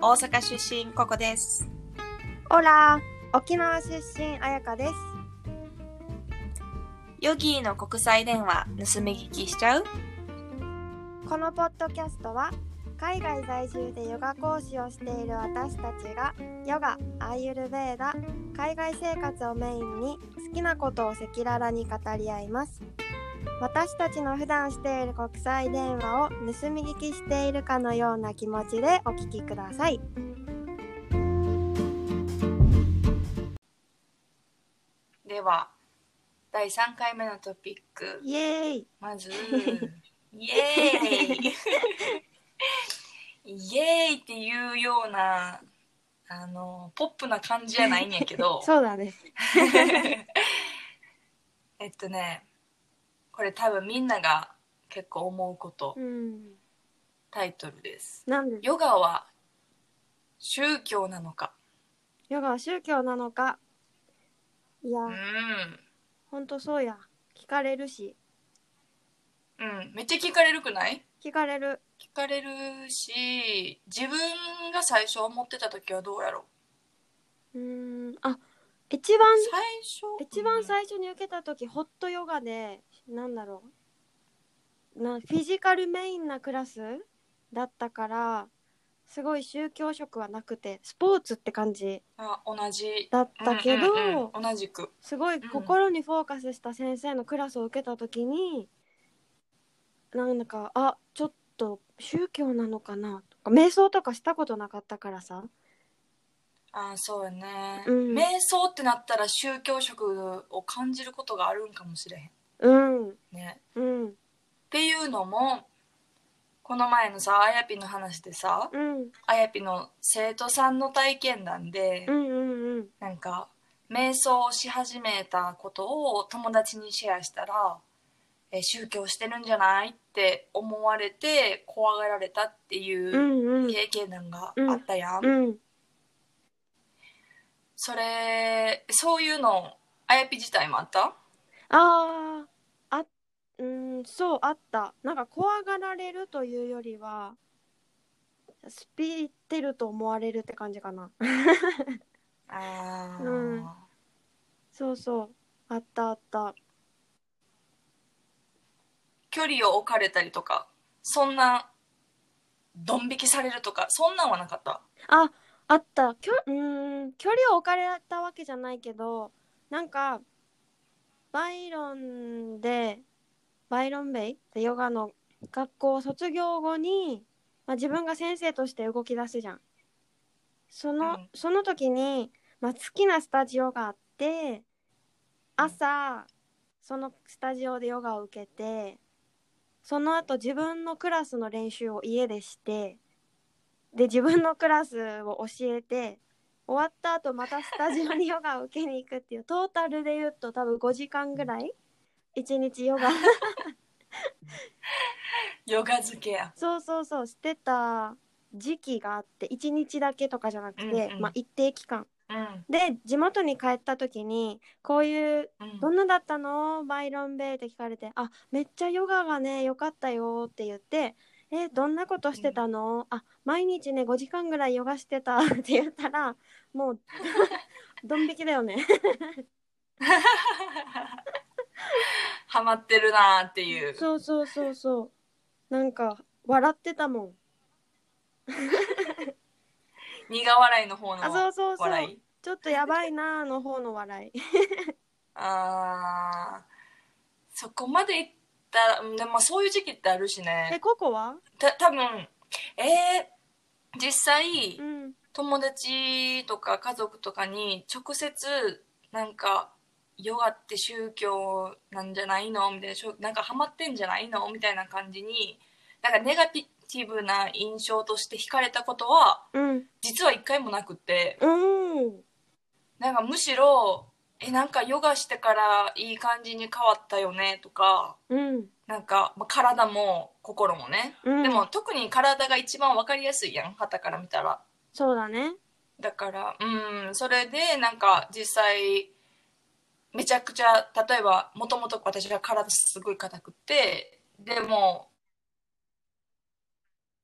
大阪出身ここです。オラ沖縄出身あやかです。ヨギーの国際電話盗み聞きしちゃう？このポッドキャストは海外在住でヨガ講師をしている私たちがヨガ、アーユルベーダ、海外生活をメインに好きなことを赤裸々に語り合います私たちの普段している国際電話を盗み聞きしているかのような気持ちでお聞きください。では第3回目のトピック。イエーイ。まずイエーイ。イエーイっていうようなあのポップな感じじゃないんやけど。そうだね えっとねこれ多分みんなが結構思うこと。うん。タイトルです。なんで？ヨガは宗教なのか。ヨガは宗教なのか？いや、うん。ほんとそうや。聞かれるし。うん。めっちゃ聞かれるくない？聞かれる。聞かれるし自分が最初思ってた時はどうやろう？ーん。あ一番最初？一番最初に受けた時ホットヨガでなんだろう。なフィジカルメインなクラスだったからすごい宗教色はなくてスポーツって感じあ同じ。だったけど、うんうんうん同じく。すごい心にフォーカスした先生のクラスを受けた時に、なんだかあちょっと宗教なのかなとか瞑想とかしたことなかったからさ。あそうよね、うん。瞑想ってなったら宗教色を感じることがあるんかもしれへうん。んね。うん。っていうのもこの前のさあやぴの話でさうん。あやぴの生徒さんの体験談で、うんうんうん。なんか瞑想をし始めたことを友達にシェアしたら「え宗教してるんじゃない?」って思われて怖がられたってういうんうん。経験談があったやん、うん。それそういうのあやぴ自体もあった？あーあうんそうあった。なんか怖がられるというよりはスピってると思われるって感じかな。あー、うん。そうそう。あったあった。距離を置かれたりとかそんなドン引きされるとかそんなんはなかった？ああった。きょうーん距離を置かれたわけじゃないけどなんかバイロンでバイロンベイってヨガの学校を卒業後に、まあ、自分が先生として動き出すじゃん。その,、うんその時に、まあ、好きなスタジオがあって朝そのスタジオでヨガを受けてその後自分のクラスの練習を家でしてで自分のクラスを教えて終わった後またスタジオにヨガを受けに行くっていう トータルで言うと多分5時間ぐらい？1日ヨガ。ヨガ漬けや。そうそうそうしてた時期があって1日だけとかじゃなくて、うんうん。まあ、一定期間。うん。で地元に帰った時にこういううん。どんなだったの？バイロンベイって聞かれて、あ、めっちゃヨガがね、良かったよって言って、え、どんなことしてたの、あ、毎日ね、5時間ぐらいヨガしてたって言ったら、もう、ドン引きだよね。ハマってるなーっていうそうそうそうそう。なんか、笑ってたもん。苦笑いの方のあ、そうそうそう笑い。ちょっとやばいなーの方の笑い。あーそこまでいったでもそういう時期ってあるしえ、ねココは？た多分えー、実際、うん。友達とか家族とかに直接なんかヨガって宗教なんじゃないの？みたいななんかハマってんじゃないの？みたいな感じになんかネガティブな印象として惹かれたことはうん。実は一回もなくって。うん。なんかむしろえなんかヨガしてからいい感じに変わったよね？とかうん。なんか、まあ、体も心もね、うん。でも特に体が一番わかりやすいやん。旗から見たらそうだね。だからうんそれでなんか実際めちゃくちゃ例えばもともと私が体すごい硬くてでも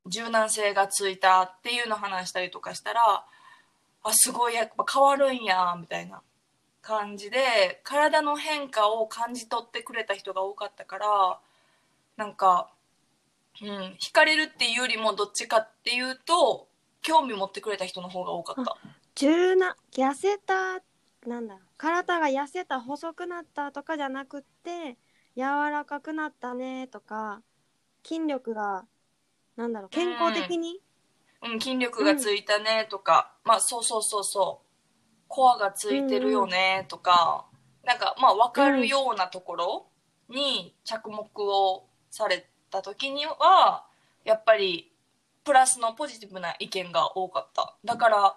柔軟性がついたっていうの話したりとかしたらあすごいやっぱ変わるんやみたいな感じで体の変化を感じ取ってくれた人が多かったからなんか、うん、惹かれるっていうよりもどっちかっていうと興味持ってくれた人の方が多かった。柔軟痩せたなんだ体が痩せた細くなったとかじゃなくって柔らかくなったねとか筋力がなんだろう健康的に、うん、筋力がついたねとか、まあそうそうそうそう。コアがついてるよねとか、なんかまあ分かるようなところに着目をされた時にはやっぱりプラスのポジティブな意見が多かった。だから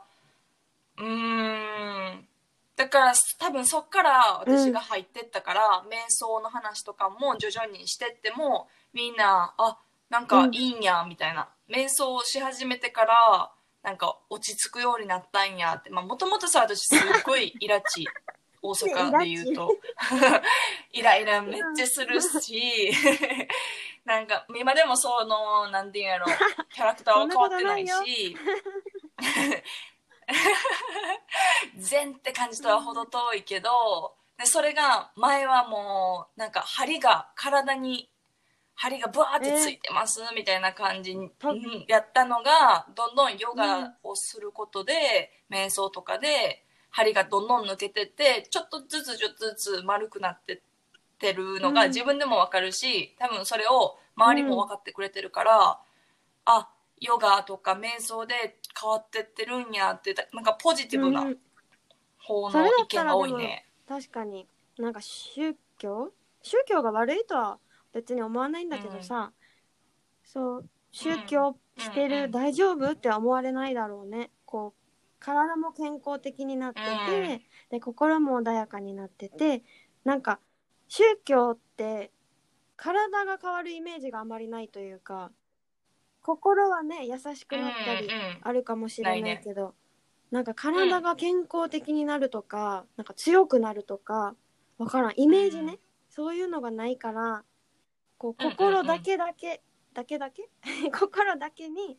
うーん。だから多分そっから私が入ってったから、瞑想の話とかも徐々にしてってもみんなあなんかいいんやみたいな、瞑想をし始めてからなんか落ち着くようになったんやって。まあもともとさ私すっごいイラチ 大阪で言うと。イライラめっちゃするし。なんか今でもそのなんていうんやろ。キャラクターは変わってないし。善って感じとは程遠いけどでそれが前はもうなんか針が体に針がブワーってついてますみたいな感じに、やったのがどんどんヨガをすることで、瞑想とかで針がどんどん抜けてってちょっとずつちょっとずつ丸くなってってるのがうん。自分でも分かるし、多分それを周りも分かってくれてるから、あヨガとか瞑想で変わってってるんやってなんかポジティブなうん。方の意見が多いね。確かになんか宗教？宗教が悪いとは別に思わないんだけどさ、そう宗教してる、うんうん。大丈夫？って思われないだろうね。こう体も健康的になってて、うん。で心も穏やかになっててなんか宗教って体が変わるイメージがあまりないというか心はね優しくなったりうんうんあるかもしれなないいけど、なんか体が健康的になるとか、なんか強くなるとかわからん。イメージね、うん。そういうのがないからこううんうんうん。心だけだけ、だけだけ？心だけに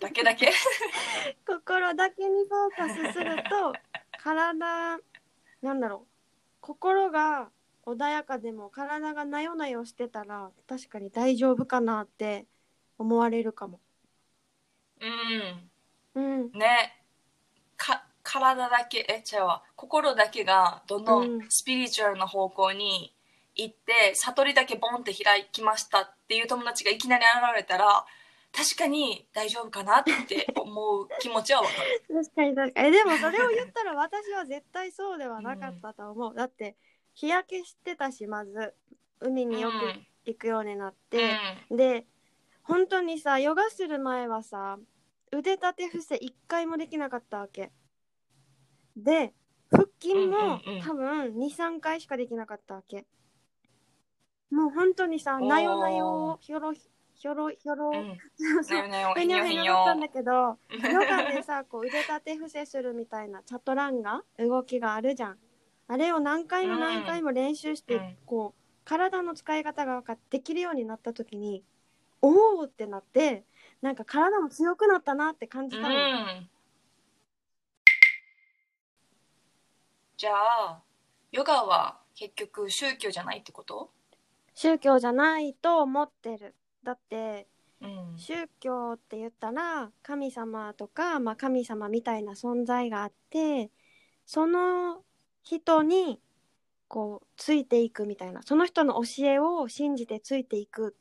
だけだけ。心だけにフォーカスすると体なんだろう心が穏やかでも体がなよなよしてたら確かに大丈夫かなって思われるかも。うん。うん、ね。か体だけえ違うわ。心だけがどんどうんん。スピリチュアルな方向に行って、悟りだけボンって開きましたっていう友達がいきなり現れたら確かに大丈夫かなって思う気持ちはわかる。確かに確かに。えでもそれを言ったら私は絶対そうではなかったと思う、だって日焼けしてたしまず。海によくうん行くようになっうて、ん。で本当にさヨガする前はさ腕立て伏せ1回もできなかったわけ。で腹筋も、うんうんうん。多分23回しかできなかったわけ。もう本当にさなよなよをひょろひょろひょろ、うん。そうそうなよなよふにょふにょだったんだけどヨガでさこう腕立て伏せするみたいなチャトランガ動きがあるじゃん。あれを何回も何回も練習して、うん。こう体の使い方が分かってできるようになった時におおってなってなんか体も強くなったなって感じたの、うん。じゃあヨガは結局宗教じゃないってこと？宗教じゃないと思ってるだってうん。宗教って言ったら神様とか、まあ、神様みたいな存在があってその人にこうついていくみたいなその人の教えを信じてついていく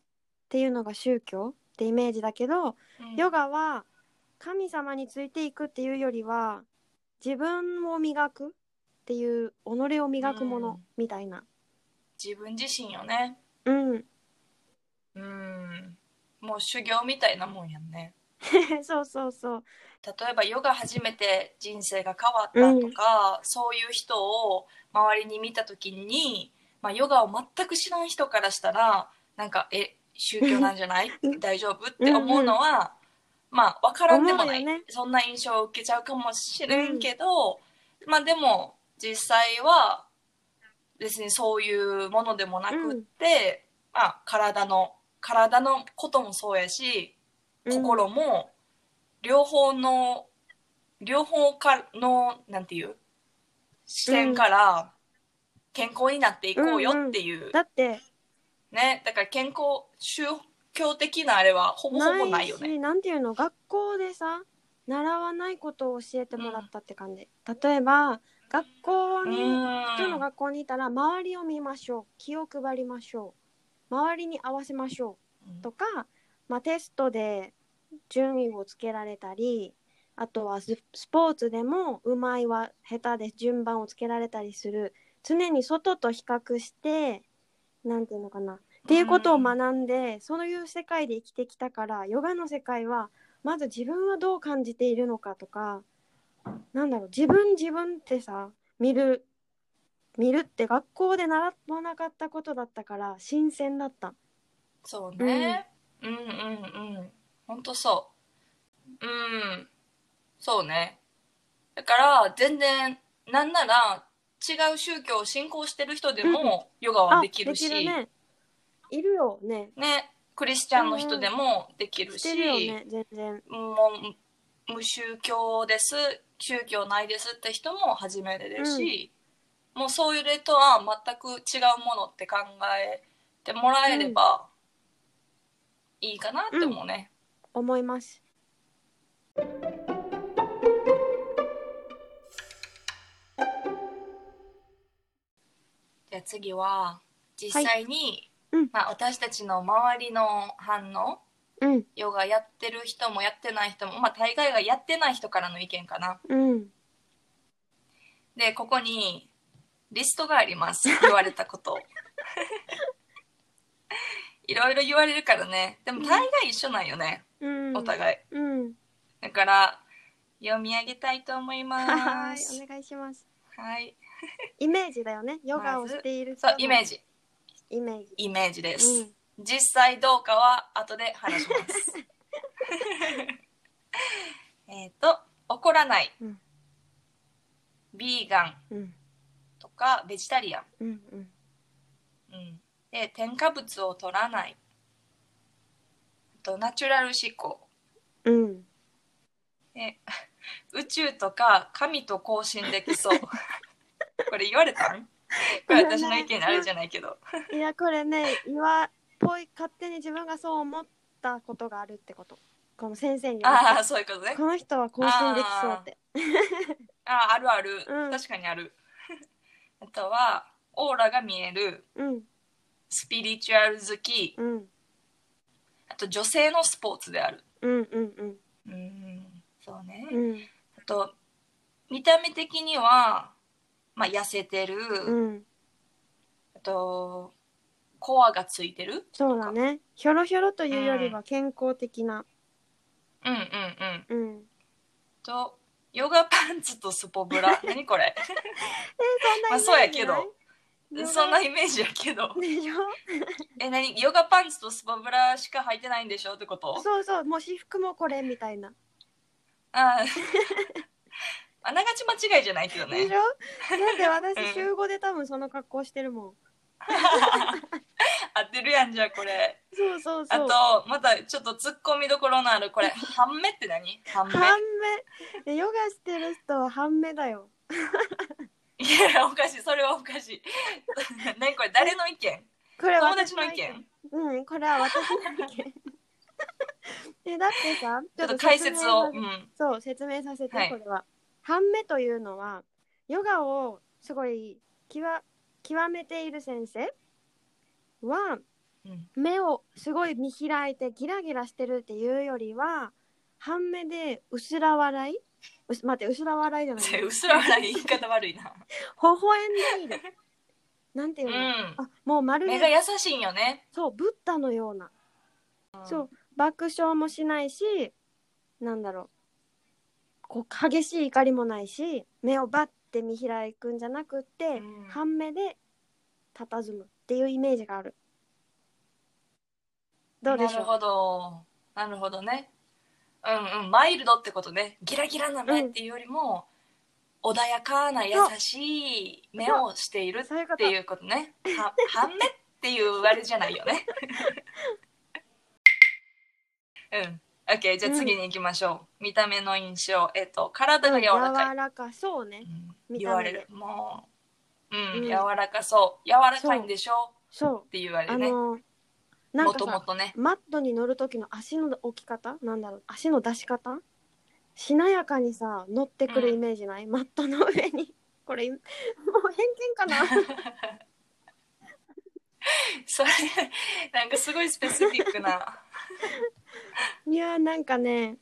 っていうのが宗教ってイメージだけどヨガは神様についていくっていうよりは自分を磨くっていう己を磨くものうん。みたいな。自分自身よね。うんうん。もう修行みたいなもんやんね。そうそうそう。例えばヨガ初めて人生が変わったとか、そういう人を周りに見た時に、まあ、ヨガを全く知らん人からしたらなんかえ宗教なんじゃない？大丈夫？って思うのは、まあ分からんでもない、ね。そんな印象を受けちゃうかもしれんけど、まあでも実際は別にそういうものでもなくって、まあ体の体のこともそうやし心も、両方の両方かのなんていう視点から健康になっていこうよっていう、だってねだから健康宗教的なあれはほぼほぼないよね。しなんていうの学校でさ習わないことを教えてもらったって感じ、例えば学校うに普通のん学校にいたら周りを見ましょう。気を配りましょう周りに合わせましょうとか、まあ、テストで順位をつけられたりあとはススポーツでもうまいは下手で順番をつけられたりする。常に外と比較してなんていうのかな。っていうことを学んで、そういう世界で生きてきたからヨガの世界はまず自分はどう感じているのかとかなんだろう。自分自分ってさ見る見るって学校で習わなかったことだったから新鮮だった。そうね、うん、うんうんほんとそう。うん。そうね。だから全然なんなら違う宗教を信仰してる人でもヨガはできるし、できるね。いるよね。ね。クリスチャンの人でもできるし。し、てるよね全然。もう無宗教です。宗教ないですって人も初めてですし、もうそういう例とは全く違うものって考えてもらえればいいかなって思うね。思います。じゃあ次は実際に、うんまあ、私たちの周りの反応うんヨガやってる人もやってない人も、まあ、大概がやってない人からの意見かな。うんでここにリストがあります。言われたこと。いろいろ言われるからね。でも大概一緒なんよね、うん。お互い。うん。だから読み上げたいと思いはます。いお願いします。はい。イメージだよね。ヨガをしている人の。そうイメー。ジ。イメージ。イメージです、うん。実際どうかは後で話します。えっと怒らない、うん。ビーガン。うんとかベジタリアンうんうん。うん、で添加物を取らない。あとナチュラル思考。うん。で 宇宙とか神と交信できそう。これ言われたん？これ私の意見あるじゃないけど。いやこれね言わぽい勝手に自分がそう思ったことがあるってこと。この先生にあたあそういうことね。この人は更新できそうって。あああるある、うん。確かにあるあとはオーラが見えるうん。スピリチュアル好き。うん。あと女性のスポーツである。うんうんうん。うんそうね、うん。あと見た目的にはまあ痩せてる、うん。あとコアがついてる。そうだね。ひょろひょろというよりは健康的な。うんうんうん。うん。とヨガパンツとスポブラ。何これ？まあそそうやけど。そんなイメージやけど。え何？ヨガパンツとスポブラしか履いてないんでしょ？ってこと？そうそう、もう私服もこれみたいな。あー。あながち間違いじゃないけどね。でしょ？だってうん。私週5で多分その格好してるもん。合ってるやんじゃあこれ。そうそうあそう。とまたちょっと突っ込みどころのあるこれ半目って何？半目。半目。ヨガしてる人は半目だよ。いやおかしい。それはおかしい。何これ誰の意見？これ友達の意見？うん、これは私の意見。でだってさ、ちょっと解説を、説明さうん、そう説明させて、はい。これは。半目というのはヨガをすごい極極めている先生。はうん。目をすごい見開いてギラギラしてるっていうよりは半目で薄ら笑い？うす待って薄ら笑いじゃない。うすら笑い言い方悪いな。微笑んでいる。なんていううの、ん。あもうまる目がで優しいんよね。そうブッダのような。そう爆笑もしないしなんだろう。こう激しい怒りもないし目をバッて見開くんじゃなくって、うん。半目で佇むっていうイメージがある。どうでしょう？なるほど。なるほどね。うんうん。マイルドってことね。ギラギラな目っていうよりも、穏やかな優しい目をしているそういうことっていうことねは半目っていうあれじゃないよね。うん。OK じゃあ次に行きましょう、見た目の印象。えっと体が柔らかい、柔らか。そうね。うん言われるもううん、うん。柔らかそう。柔らかいんでしょ？そう。って言われあるねのなんもかもとね。マットに乗る時の足の置き方？なんだろう。足の出し方？しなやかにさ乗ってくるイメージない、マットの上に？これもう偏見かな？それなんかすごいスペシフィックな。いやーなんかね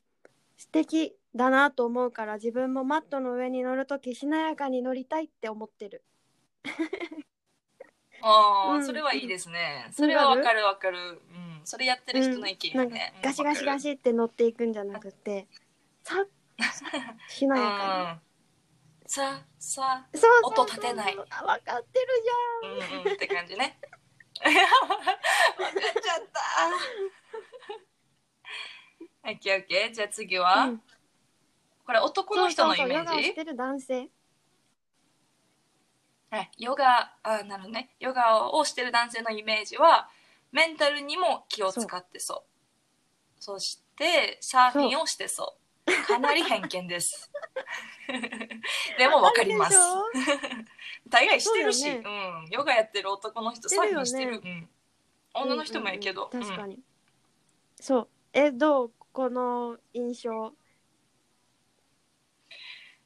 素敵だなと思うから自分もマットの上に乗る時しなやかに乗りたいって思ってる。ああ、うん。それはいいですね。それはわかるわかる。うん。それやってる人の意見ね、ガシガシガシって乗っていくんじゃなくてさしな うん。やかささに、そ音立てない。あ分かってるうんうんって感じね。分かっちゃった。オッケーオッケー。じゃあ次は、これ男の人のイメージ？してる男性。はいヨガあなるね。ヨガをしてる男性のイメージはメンタルにも気を使ってそう。そしてサーフィンをしてそう。かなり偏見です。でもわかります。大概してるし。そうう、ん、ヨガやってる男の人サーフィンしてる、うん、女の人もやけど、うんうんうん確かうんに、そう。えどう？この印象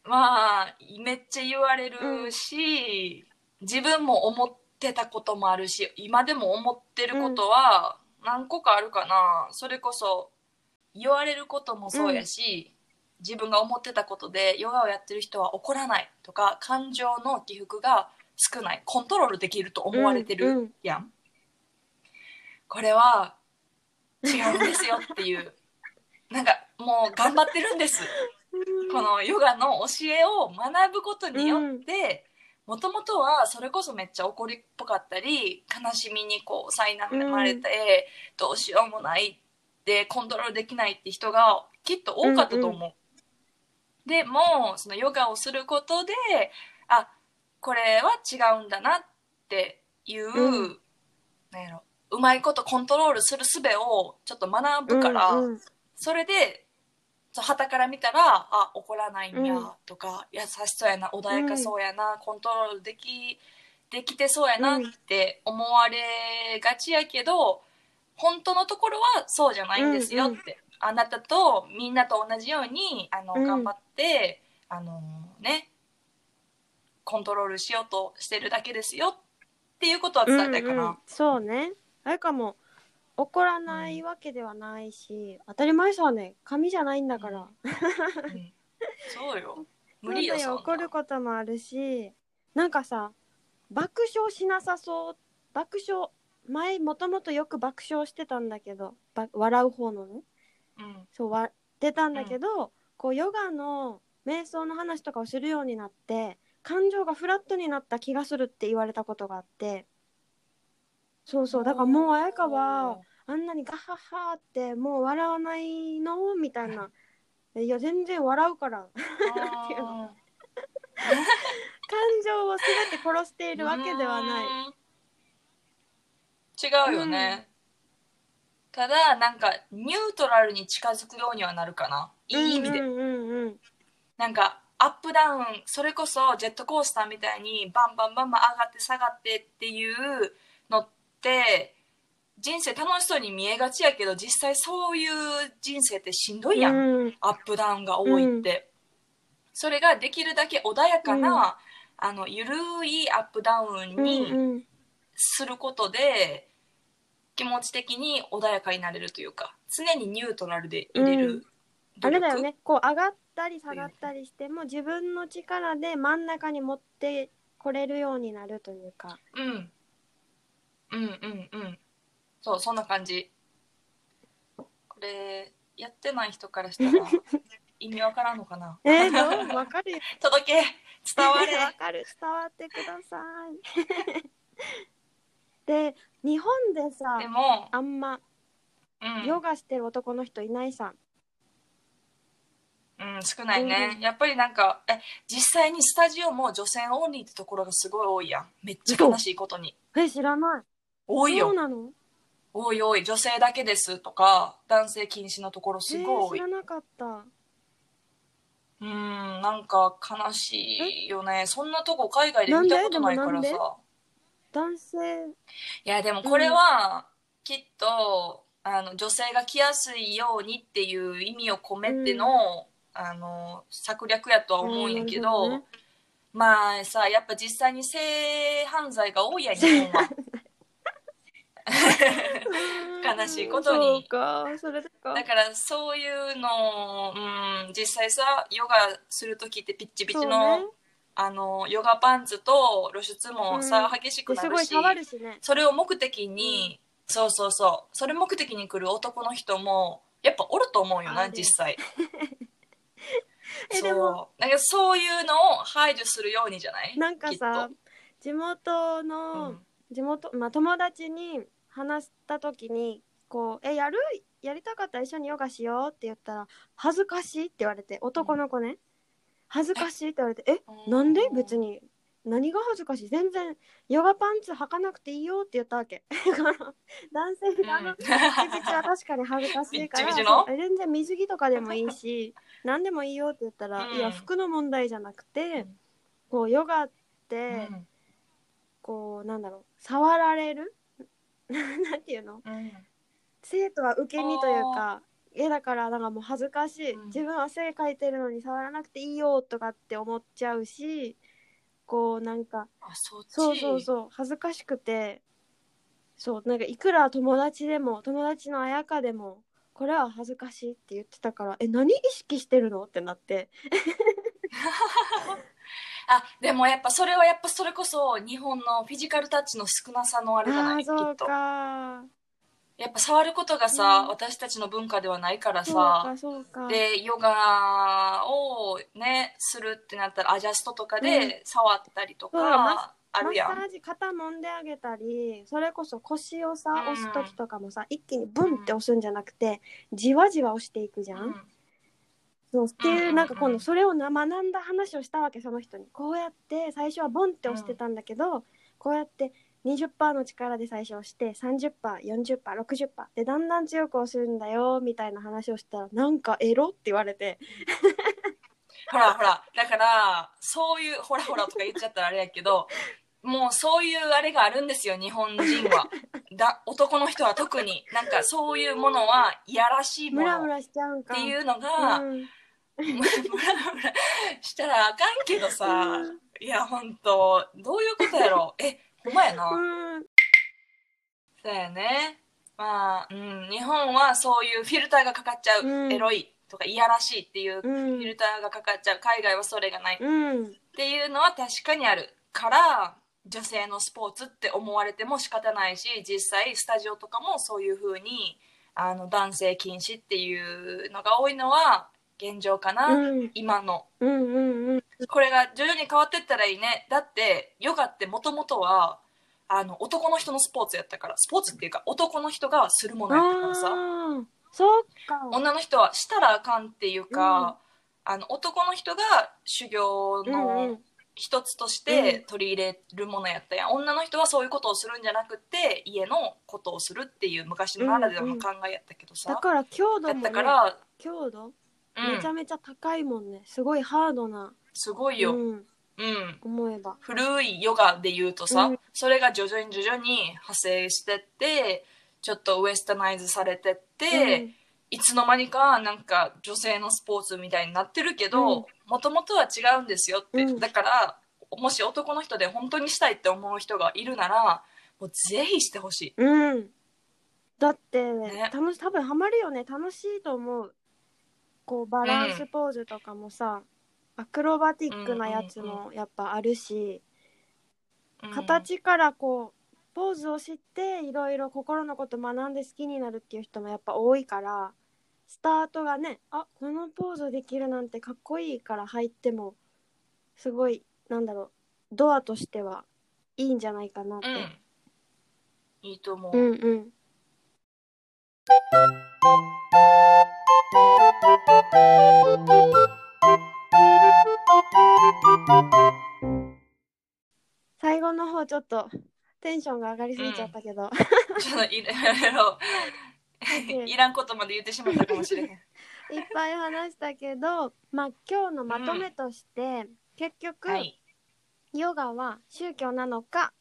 まあめっちゃ言われるし、自分も思ってたこともあるし今でも思ってることは何個かあるかな、それこそ言われることもそうやし、自分が思ってたことでヨガをやってる人は怒らないとか感情の起伏が少ないコントロールできると思われてるうんうん。やん、これは違うんですよっていう。なんかもう頑張ってるんですこのヨガの教えを学ぶことによってもともとはそれこそめっちゃ怒りっぽかったり悲しみにこう苛まれて、どうしようもないってコントロールできないって人がきっと多かったと思う。でもそのヨガをすることであこれは違うんだなっていう、うん。なんやろうまいことコントロールする術をちょっと学ぶから、うんうん。それではたから見たらあ怒らないんうん。やとか、優しそうやな穏やかそうやな、コントロールできできてそうやなって思われがちやけど本当のところはそうじゃないんですよって、うんうん。あなたとみんなと同じようにあの、うん。頑張ってあのねコントロールしようとしてるだけですよっていうことは伝えたいかな。うんうん。そうね。あれかも怒らないわけではないし、当たり前さね紙じゃないんだから、うん。そうよ。無理よそ怒ることもあるしなんかさ爆笑しなさそう爆笑前もともとよく爆笑してたんだけどば笑う方のね。うん。そうわ出たんだけど、こうヨガの瞑想の話とかをするようになって感情がフラットになった気がするって言われたことがあってそうそう。だからもう綾香はあんなにガハハってもう笑わないの？みたいな。い。や全然笑うから。感ていうのあ情を全て殺していーるわけではない。違うよね、ただなんかニュートラルに近づくようにはなるかな。いい意味で、うんうんうんうん。なんかアップダウンそれこそジェットコースターみたいにバンバンバンバン上がって下がってっていうのって人生楽しそうに見えがちやけど実際そういう人生ってしんどいやん、うん。アップダウンが多いって、それができるだけ穏やかな、うん。あのゆるいアップダウンうんにうん。することで、気持ち的に穏やかになれるというか常にニュートラルで入れるあれだよね。こう上がったり下がったりしても自分の力で真ん中に持ってこれるようになるというか。うん、うんうんうん。そうそんな感じ。これやってない人からしたら 意味わからんのかな？えー、どう？わかるよ。届け。伝われわかる。伝わってください。で日本でさでも、あんまうん、ヨガしてる男の人いないさ。うん、少ないね、うんやっぱりなんかえ実際にスタジオも女性オンリーってところがすごい多いやん。めっちゃ悲しいことに。え知らない多いよ。そうなの？おいおい。女性だけですとか男性禁止のところすえー、ごい多い、知らなかった。うーんなんか悲しいよね。そんなとこ海外で見たことないからなんで？でさ男性？いやでもこれはきっとあの女性が来やすいようにっていう意味を込めての,、あの策略やとは思うんやけど,、あーなるほどね。まあさやっぱ実際に性犯罪が多いやん日本は 悲しいことに。そうか。それでか。だからそういうのを、うん、実際さヨガする時ってピッチピチの,、ね。あのヨガパンツと露出もさ、うん。激しくなですごいるし触るしね。それを目的に、そうそうそう。それ目的に来る男の人もやっぱおると思うよな実際。そう。なんかそういうのを排除するようにじゃない？なんかさ地元との、うん。地元、まあ、友達に話した時にこう「えやる？やりたかった？ら一緒にヨガしよう」って言ったら「恥ずかしい」って言われて男の子ね「恥ずかしい」って言われて「えなんで？別に何が恥ずかしい全然ヨガパンツ履かなくていいよ」って言ったわけ。男性うんがあのピチピチは確かに恥ずかしいから全然水着とかでもいいし 何でもいいよって言ったら、うんいや服の問題じゃなくてうん。こうヨガっうて、ん。こうなんだろう触られる？なんていうの？うん。生徒は受け身というかえだからなんかもう恥ずかしい、うん。自分は汗かいてるのに触らなくていいよとかって思っちゃうしこうなんかあそうそうそう。恥ずかしくてそうなんかいくら友達でも友達の綾香でもこれは恥ずかしいって言ってたからえ何意識してるの？ってなって あでもやっぱそれはやっぱそれこそ日本のフィジカルタッチの少なさのあれじゃない？きっと。かやっぱ触ることがさ、うん私たちの文化ではないからさ。でヨガをねするってなったらアジャストとかで触ったりとそうだマかあるやん。マッサージ肩揉んであげたりそれこそ腰をさうん押す時とかもさ、一気にブンって押すんじゃなくてじわじわ押していくじゃん。うんそうっていう、なんか今度それをな学んだ話をしたわけその人に。こうやって最初はボンって押してたんだけど、こうやって20%の力で最初押して 30%40%60% でだんだん強く押すんだよみたいな話をしたらなんかエロって言われて。ほらほらだからそういうほらほらとか言っちゃったらあれやけどもうそういうあれがあるんですよ日本人は。だ男の人は特に。なんかそういうものはいやらしいもの。っムラムラしちゃうんか。ていうのが、うんムラムラしたらあかんけどさ、うんいやほんと。どういうことやろ。えほんまやな、うん。そうやね。まあ、うん、日本はそういうフィルターがかかっちゃう、うん。エロいとかいやらしいっていうフうん。ィルターがかかっちゃう海外はそれがない。っうん。ていうのは確かにあるから女性のスポーツって思われても仕方ないし実際スタジオとかもそういう風にあの男性禁止っていうのが多いのは現状かな、うん。今の。うんうんうん。これが徐々に変わってったらいいね。だってヨガってもともとはあの男の人のスポーツやったから。スポーツっていうか男の人がするものやったからさ。あー。そうか。女の人はしたらあかんっていうか、あの男の人が修行うんうのん。一つとしうてん。取り入れるものやったやん、女の人はそういうことをするんじゃなくて家のことをするっていう昔ならではの考えやったけどさ、だから強度やったもねから、強度うんめちゃめちゃ高いもんね。すごいハードな。すごいよ、うん。うん、思えば。古いヨガで言うとさ、うん。それが徐々に徐々に派生してってちょっとウエスタナイズされてって、いつの間にかなんか女性のスポーツみたいになってるけうん。どもともとは違うんですよって、うん。だからもし男の人で本当にしたいって思う人がいるならもうぜひしてほしい。うん、うん、だって、ね。楽し多分ハマるよね。楽しいと思うこうバランスポーズとかもさ、アクロバティックなやつもやっぱあるし、うん。形からこうポーズを知っていろいろ心のこと学んで好きになるっていう人もやっぱ多いからスタートがねあこのポーズできるなんてかっこいいから入ってもすごいなんだろうドアとしてはいいんじゃないかなって。うん。いいと思う、うんうん最後の方ちょっとテンションが上がりすぎちゃったけど、ちょっといろいろ。いらんことまで言ってしまったかもしれへん。いっぱい話したけど、まあ、今日のまとめとして、結局、はい。ヨガは宗教なのか？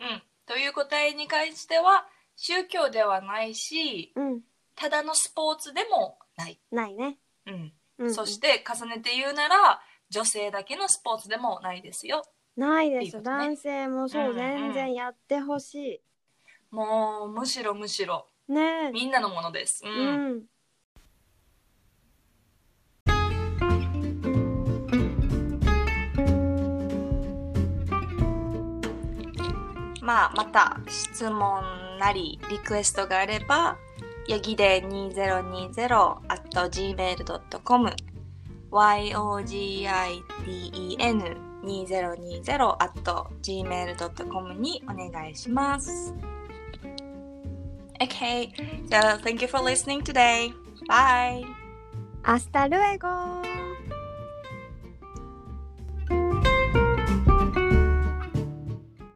うん。という答えに関しては、宗教ではないし、うんただのスポーツでもない。ないね、うん。うんうんそして重ねて言うなら、女性だけのスポーツでもないですよ。ないです、いいことね男性もそう、うんうん全然やってほしもう、むしろむしろ、いねえみんなのものです。う。うんんまあ、また質問なりリクエストがあれば、ヤギで2020 at gmail.com yogiden 2020 at gmail.com にお願いします。Okay, so thank you for listening today. Bye! アスタルエゴ